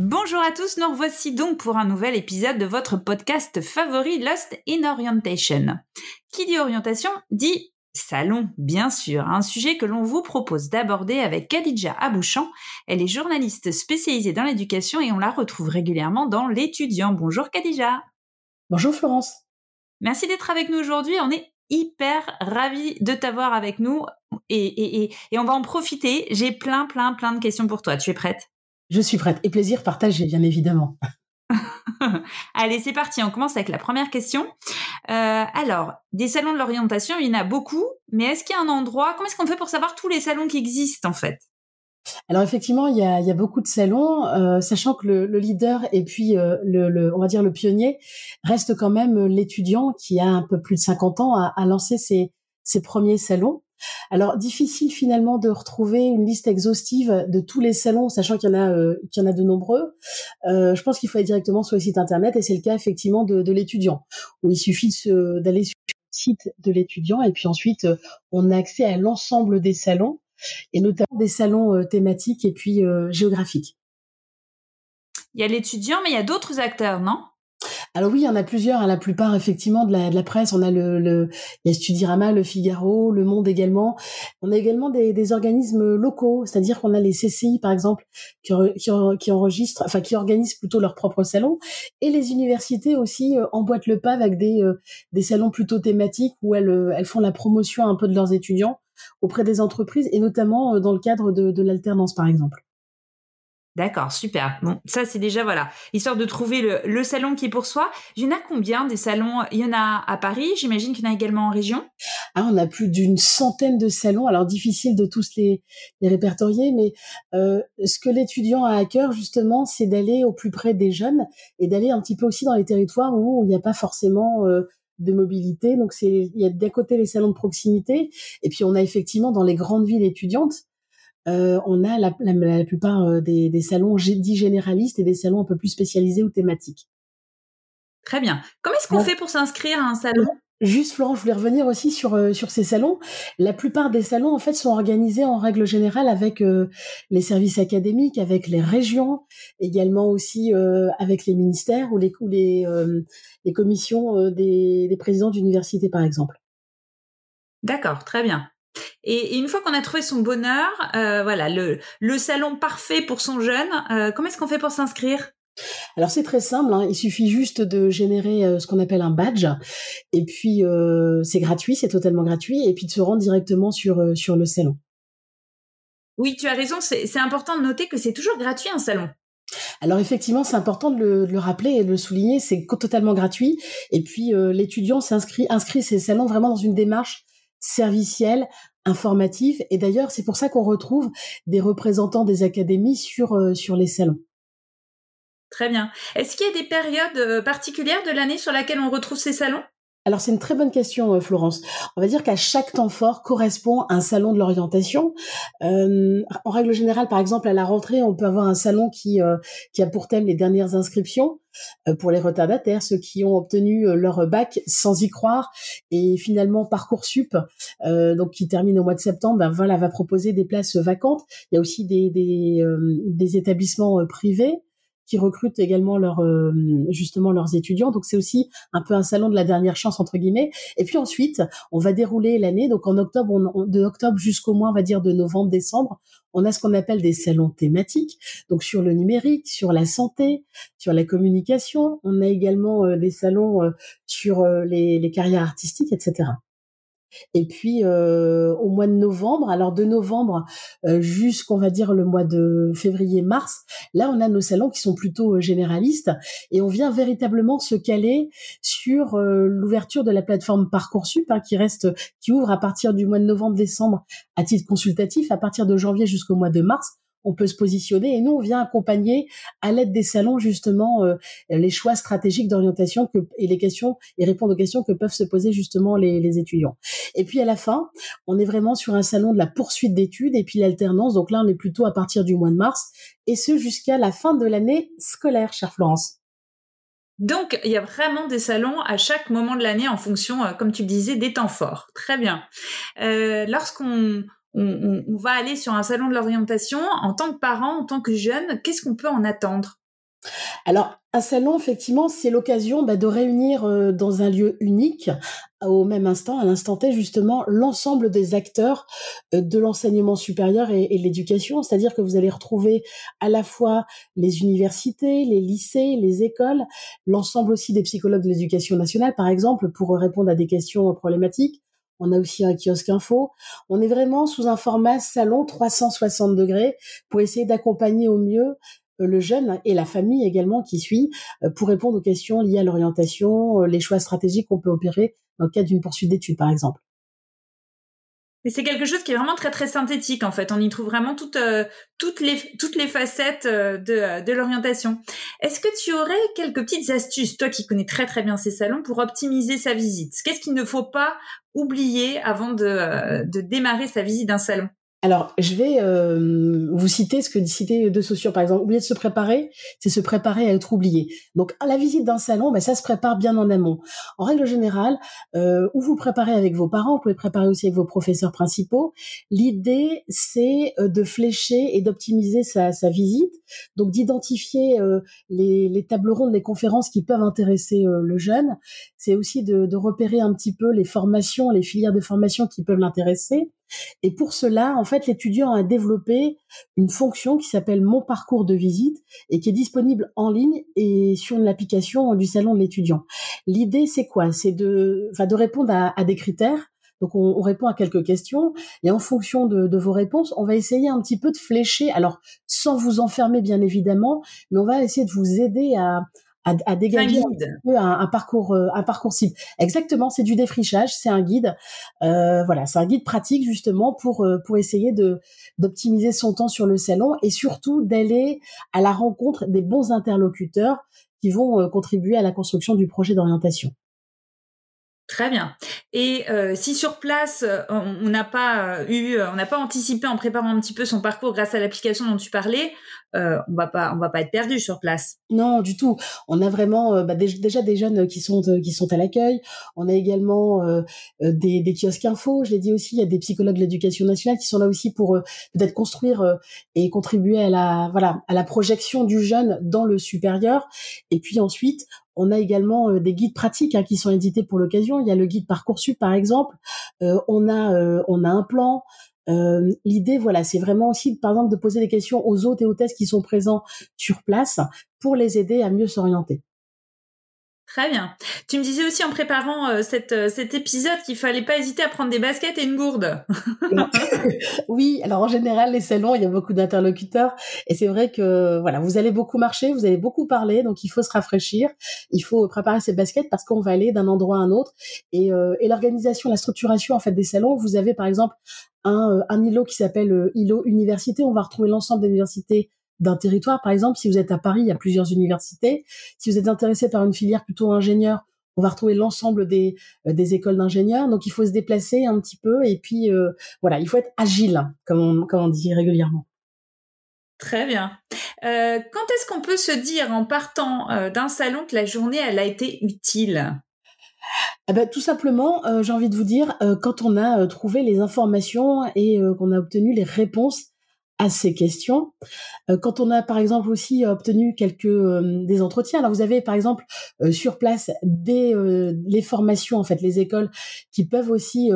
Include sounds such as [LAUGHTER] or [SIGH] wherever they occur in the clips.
Bonjour à tous, nous revoici donc pour un nouvel épisode de votre podcast favori Lost in Orientation. Qui dit orientation dit salon, bien sûr, un sujet que l'on vous propose d'aborder avec Khadija Abouchan. Elle est journaliste spécialisée dans l'éducation et on la retrouve régulièrement dans l'étudiant. Bonjour Khadija. Bonjour Florence. Merci d'être avec nous aujourd'hui. On est hyper ravis de t'avoir avec nous et, et, et, on va en profiter. J'ai plein, plein, plein de questions pour toi. Tu es prête? Je suis prête. Et plaisir partagé, bien évidemment. [LAUGHS] Allez, c'est parti. On commence avec la première question. Euh, alors, des salons de l'orientation, il y en a beaucoup, mais est-ce qu'il y a un endroit Comment est-ce qu'on fait pour savoir tous les salons qui existent en fait? Alors effectivement, il y a, beaucoup de salons, euh, sachant que le, leader et puis euh, le, on va dire le pionnier reste quand même l'étudiant qui a un peu plus de 50 ans à, lancer ses, ses premiers salons. Alors difficile finalement de retrouver une liste exhaustive de tous les salons, sachant qu'il y en a euh, qu'il y en a de nombreux. Euh, je pense qu'il faut aller directement sur le site internet et c'est le cas effectivement de, l'étudiant, où il suffit d'aller sur le site de l'étudiant et puis ensuite euh, on a accès à l'ensemble des salons et notamment des salons thématiques et puis géographiques. Il y a l'étudiant, mais il y a d'autres acteurs, non? Alors oui, il y en a plusieurs. Hein. La plupart, effectivement, de la, de la presse. On a le, le il y a Studirama, le Figaro, Le Monde également. On a également des, des organismes locaux, c'est-à-dire qu'on a les CCI, par exemple, qui, qui, enregistrent, enfin qui organisent plutôt leur propre salon, et les universités aussi euh, emboîtent le pas avec des, euh, des salons plutôt thématiques où elles, euh, elles font la promotion un peu de leurs étudiants auprès des entreprises et notamment dans le cadre de, de l'alternance, par exemple. D'accord, super. Bon, ça c'est déjà voilà, histoire de trouver le, salon qui est pour soi. Il y en a combien des salons? Il y en a à Paris, j'imagine qu'il y en a également en région? Ah, on a plus d'une centaine de salons. Alors difficile de tous les, répertorier, mais euh, ce que l'étudiant a à cœur justement, c'est d'aller au plus près des jeunes et d'aller un petit peu aussi dans les territoires où il n'y a pas forcément euh, de mobilité. Donc c'est il y a d'un côté les salons de proximité et puis on a effectivement dans les grandes villes étudiantes euh, on a la, la, plupart euh, des, des, salons dits généralistes et des salons un peu plus spécialisés ou thématiques. Très bien. Comment est-ce qu'on fait pour s'inscrire à un salon? Juste, Florent, je voulais revenir aussi sur euh, sur ces salons. La plupart des salons, en fait, sont organisés en règle générale avec les services académiques, avec les régions, également aussi avec les ministères ou les les, les commissions des, des présidents d'université, par exemple. D'accord, très bien. Et, une fois qu'on a trouvé son bonheur, euh, voilà, le, le, salon parfait pour son jeune, euh, comment est-ce qu'on fait pour s'inscrire? Alors c'est très simple, hein. il suffit juste de générer euh, ce qu'on appelle un badge, et puis c'est gratuit, c'est totalement gratuit, et puis de se rendre directement sur sur le salon. Oui, tu as raison, c'est important de noter que c'est toujours gratuit un salon. Alors effectivement, c'est important de le, de le, rappeler et de le souligner, c'est totalement gratuit. Et puis l'étudiant s'inscrit, inscrit ses salons vraiment dans une démarche servicielle, informatif. Et d'ailleurs, c'est pour ça qu'on retrouve des représentants des académies sur, euh, sur les salons. Très bien. Est-ce qu'il y a des périodes euh, particulières de l'année sur laquelle on retrouve ces salons? Alors c'est une très bonne question, euh, Florence. On va dire qu'à chaque temps fort correspond un salon de l'orientation. Euh, en règle générale, par exemple, à la rentrée, on peut avoir un salon qui euh, qui a pour thème les dernières inscriptions pour les retardataires, ceux qui ont obtenu leur bac sans y croire et finalement parcoursup, donc qui termine au mois de septembre, ben voilà, va proposer des places vacantes. Il y a aussi des établissements privés qui recrutent également leurs euh, justement leurs étudiants. Donc c'est aussi un peu un salon de la dernière chance entre guillemets. Et puis ensuite, on va dérouler l'année. Donc en octobre, on, de octobre jusqu'au mois, on va dire de novembre, décembre, on a ce qu'on appelle des salons thématiques. Donc sur le numérique, sur la santé, sur la communication. On a également euh, des salons euh, sur les, les carrières artistiques, etc. Et puis euh, au mois de novembre, alors de novembre euh, jusqu'on va dire le mois de février-mars, là on a nos salons qui sont plutôt euh, généralistes et on vient véritablement se caler sur l'ouverture de la plateforme parcoursup hein, qui reste, qui ouvre à partir du mois de novembre-décembre à titre consultatif, à partir de janvier jusqu'au mois de mars. On peut se positionner. Et nous, on vient accompagner à l'aide des salons justement euh, les choix stratégiques d'orientation et les questions et répondre aux questions que peuvent se poser justement les, les étudiants. Et puis à la fin, on est vraiment sur un salon de la poursuite d'études et puis l'alternance. Donc là, on est plutôt à partir du mois de mars et ce jusqu'à la fin de l'année scolaire, chère Florence. Donc, il y a vraiment des salons à chaque moment de l'année en fonction, euh, comme tu le disais, des temps forts. Très bien. Euh, lorsqu'on on, va aller sur un salon de l'orientation, en tant que parent, en tant que jeune, qu'est-ce qu'on peut en attendre? Alors, un salon, effectivement, c'est l'occasion bah, de réunir euh, dans un lieu unique, au même instant, à l'instant T, justement, l'ensemble des acteurs euh, de l'enseignement supérieur et, et de l'éducation. C'est-à-dire que vous allez retrouver à la fois les universités, les lycées, les écoles, l'ensemble aussi des psychologues de l'éducation nationale, par exemple, pour répondre à des questions problématiques. On a aussi un kiosque info. On est vraiment sous un format salon 360 degrés pour essayer d'accompagner au mieux euh, le jeune et la famille également qui suit euh, pour répondre aux questions liées à l'orientation, euh, les choix stratégiques qu'on peut opérer dans le cadre d'une poursuite d'études, par exemple. Mais c'est quelque chose qui est vraiment très très synthétique en fait. On y trouve vraiment toutes toutes les toutes les facettes de, de l'orientation. Est-ce que tu aurais quelques petites astuces, toi qui connais très très bien ces salons, pour optimiser sa visite? Qu'est-ce qu'il ne faut pas oublier avant de, de démarrer sa visite d'un salon? Alors, je vais euh, vous citer ce que citer deux sociaux. Par exemple, oublier de se préparer, c'est se préparer à être oublié. Donc, à la visite d'un salon, ben, ça se prépare bien en amont. En règle générale, euh, où vous préparez avec vos parents, vous pouvez préparer aussi avec vos professeurs principaux. L'idée, c'est euh, de flécher et d'optimiser sa, sa, visite. Donc, d'identifier euh, les, les tables rondes, les conférences qui peuvent intéresser le jeune. C'est aussi de, de repérer un petit peu les formations, les filières de formation qui peuvent l'intéresser et pour cela, en fait, l'étudiant a développé une fonction qui s'appelle Mon parcours de visite et qui est disponible en ligne et sur l'application du salon de l'étudiant. L'idée, c'est quoi? C'est de, enfin, de répondre à, des critères. Donc, on, répond à quelques questions et en fonction de, de, vos réponses, on va essayer un petit peu de flécher. Alors, sans vous enfermer, bien évidemment, mais on va essayer de vous aider à, à, dégager un, parcours euh, un parcours cible. Exactement, c'est du défrichage, c'est un guide. Euh, voilà, c'est un guide pratique justement pour euh, pour essayer de d'optimiser son temps sur le salon et surtout d'aller à la rencontre des bons interlocuteurs qui vont contribuer à la construction du projet d'orientation. Très bien. Et euh, si sur place euh, on n'a pas euh, eu, on n'a pas anticipé en préparant un petit peu son parcours grâce à l'application dont tu parlais, euh, on va pas, on va pas être perdu sur place. Non, du tout. On a vraiment bah, déjà des jeunes qui sont qui sont à l'accueil. On a également des, des kiosques info. Je l'ai dit aussi, il y a des psychologues de l'éducation nationale qui sont là aussi pour peut-être construire et contribuer à la voilà à la projection du jeune dans le supérieur. Et puis ensuite, on a également euh, des guides pratiques hein, qui sont édités pour l'occasion. Il y a le guide Parcoursup par exemple. Euh, on a euh, on a un plan. L'idée, voilà, c'est vraiment aussi, par exemple, de poser des questions aux hôtes et hôtesses qui sont présents sur place pour les aider à mieux s'orienter. Très bien. Tu me disais aussi en préparant euh, euh, cet épisode qu'il fallait pas hésiter à prendre des baskets et une gourde. [LAUGHS] oui, alors en général les salons, il y a beaucoup d'interlocuteurs et c'est vrai que voilà, vous allez beaucoup marcher, vous allez beaucoup parler, donc il faut se rafraîchir, il faut préparer ses baskets parce qu'on va aller d'un endroit à un autre et, euh, et l'organisation, la structuration en fait des salons, vous avez par exemple un, un îlot qui s'appelle îlot université, on va retrouver l'ensemble des universités d'un territoire. Par exemple, si vous êtes à Paris, il y a plusieurs universités. Si vous êtes intéressé par une filière plutôt ingénieur, on va retrouver l'ensemble des, euh, des écoles d'ingénieurs. Donc, il faut se déplacer un petit peu et puis euh, voilà, il faut être agile, comme on, comme on dit régulièrement. Très bien. Euh, quand est-ce qu'on peut se dire en partant d'un salon que la journée elle a été utile? Eh ben, tout simplement, j'ai envie de vous dire, quand on a trouvé les informations et qu'on a obtenu les réponses à ces questions. Euh, quand on a par exemple aussi obtenu quelques euh, des entretiens, alors vous avez par exemple euh, sur place des les formations en fait les écoles qui peuvent aussi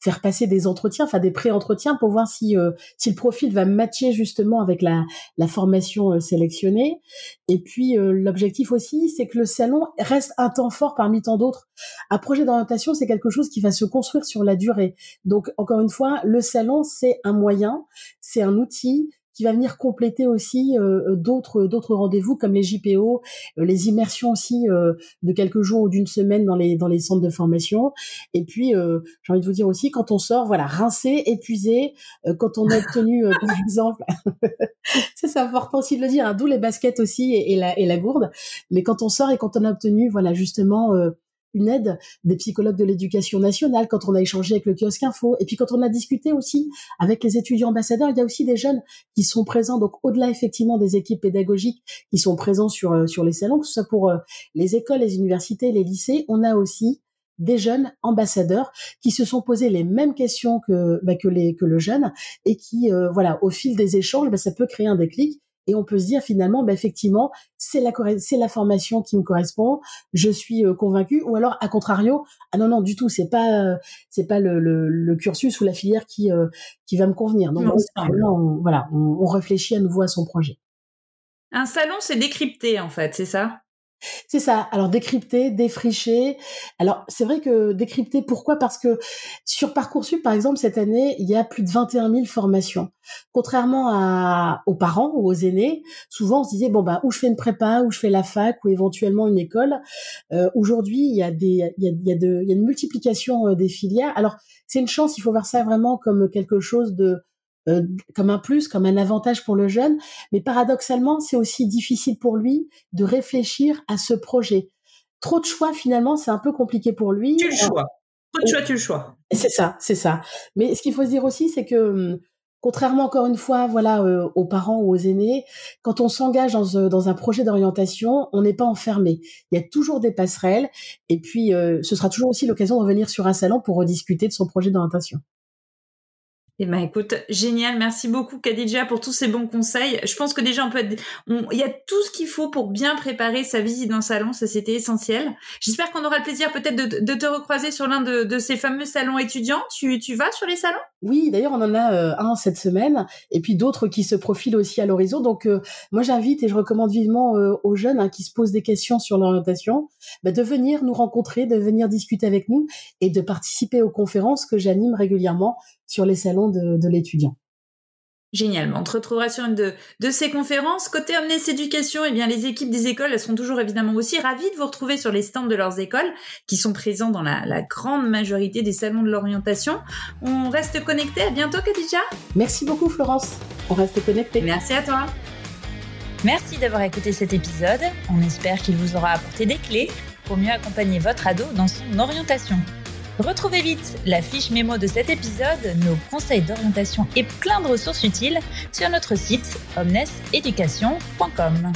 faire passer des entretiens, enfin des pré-entretiens pour voir si si le profil va matcher justement avec la la formation sélectionnée. Et puis l'objectif aussi, c'est que le salon reste un temps fort parmi tant d'autres. Un projet d'orientation, c'est quelque chose qui va se construire sur la durée. Donc encore une fois, le salon c'est un moyen, c'est un outil qui va venir compléter aussi d'autres d'autres rendez-vous comme les JPO, les immersions aussi de quelques jours ou d'une semaine dans les dans les centres de formation. Et puis j'ai envie de vous dire aussi quand on sort, voilà, rincé, épuisé, quand on a obtenu par [LAUGHS] exemple, [LAUGHS] ça c'est important aussi de le dire, hein, d'où les baskets aussi et, la et la gourde. Mais quand on sort et quand on a obtenu voilà justement une aide des psychologues de l'éducation nationale quand on a échangé avec le kiosque info. Et puis quand on a discuté aussi avec les étudiants ambassadeurs il y a aussi des jeunes qui sont présents. Donc au-delà effectivement des équipes pédagogiques qui sont présents sur euh, sur les salons que ce soit pour euh, les écoles les universités les lycées on a aussi des jeunes ambassadeurs qui se sont posés les mêmes questions que bah, que les que le jeune et qui euh, voilà au fil des échanges bah, ça peut créer un déclic et on peut se dire finalement, bah, effectivement, c'est la c'est la formation qui me correspond, je suis euh, convaincu, ou alors à contrario, ah non non du tout, c'est pas euh, c'est pas le, le, cursus ou la filière qui euh, qui va me convenir. Donc on, voilà, on réfléchit à nouveau à son projet. Un salon, c'est décrypté en fait, c'est ça? C'est ça. Alors décrypter, défricher. Alors c'est vrai que décrypter, pourquoi? Parce que sur Parcoursup, par exemple, cette année, il y a plus de 21 000 formations. Contrairement à, aux parents ou aux aînés, souvent on se disait bon bah où je fais une prépa, où je fais la fac ou éventuellement une école. Euh, Aujourd'hui, il y a des, il y a, il y a, de, il y a une multiplication euh, des filières. Alors c'est une chance. Il faut voir ça vraiment comme quelque chose de euh, comme un plus, comme un avantage pour le jeune, mais paradoxalement, c'est aussi difficile pour lui de réfléchir à ce projet. Trop de choix, finalement, c'est un peu compliqué pour lui. Tu le choix. Trop de choix, tu le choix. C'est ça, c'est ça. Mais ce qu'il faut se dire aussi, c'est que hum, contrairement encore une fois, voilà, euh, aux parents ou aux aînés, quand on s'engage dans, euh, dans, un projet d'orientation, on n'est pas enfermé. Il y a toujours des passerelles, et puis ce sera toujours aussi l'occasion de revenir sur un salon pour rediscuter de son projet d'orientation. Eh ben écoute, génial, merci beaucoup Khadija pour tous ces bons conseils. Je pense que déjà on peut être, il y a tout ce qu'il faut pour bien préparer sa visite d'un salon, ça c'était essentiel. J'espère qu'on aura le plaisir peut-être de, te recroiser sur l'un de, ces fameux salons étudiants. Tu, tu vas sur les salons? Oui, d'ailleurs on en a euh, un cette semaine et puis d'autres qui se profilent aussi à l'horizon. Donc euh, moi j'invite et je recommande vivement euh, aux jeunes hein, qui se posent des questions sur l'orientation bah, de venir nous rencontrer, de venir discuter avec nous et de participer aux conférences que j'anime régulièrement sur les salons de, l'étudiant. Génial. On te retrouvera sur une de, ces conférences. Côté Omnes Éducation, eh bien, les équipes des écoles, elles seront toujours évidemment aussi ravies de vous retrouver sur les stands de leurs écoles, qui sont présents dans la, la grande majorité des salons de l'orientation. On reste connecté. À bientôt, Khadija. Merci beaucoup, Florence. On reste connecté. Merci à toi. Merci d'avoir écouté cet épisode. On espère qu'il vous aura apporté des clés pour mieux accompagner votre ado dans son orientation. Retrouvez vite la fiche mémo de cet épisode, nos conseils d'orientation et plein de ressources utiles sur notre site omneseducation.com.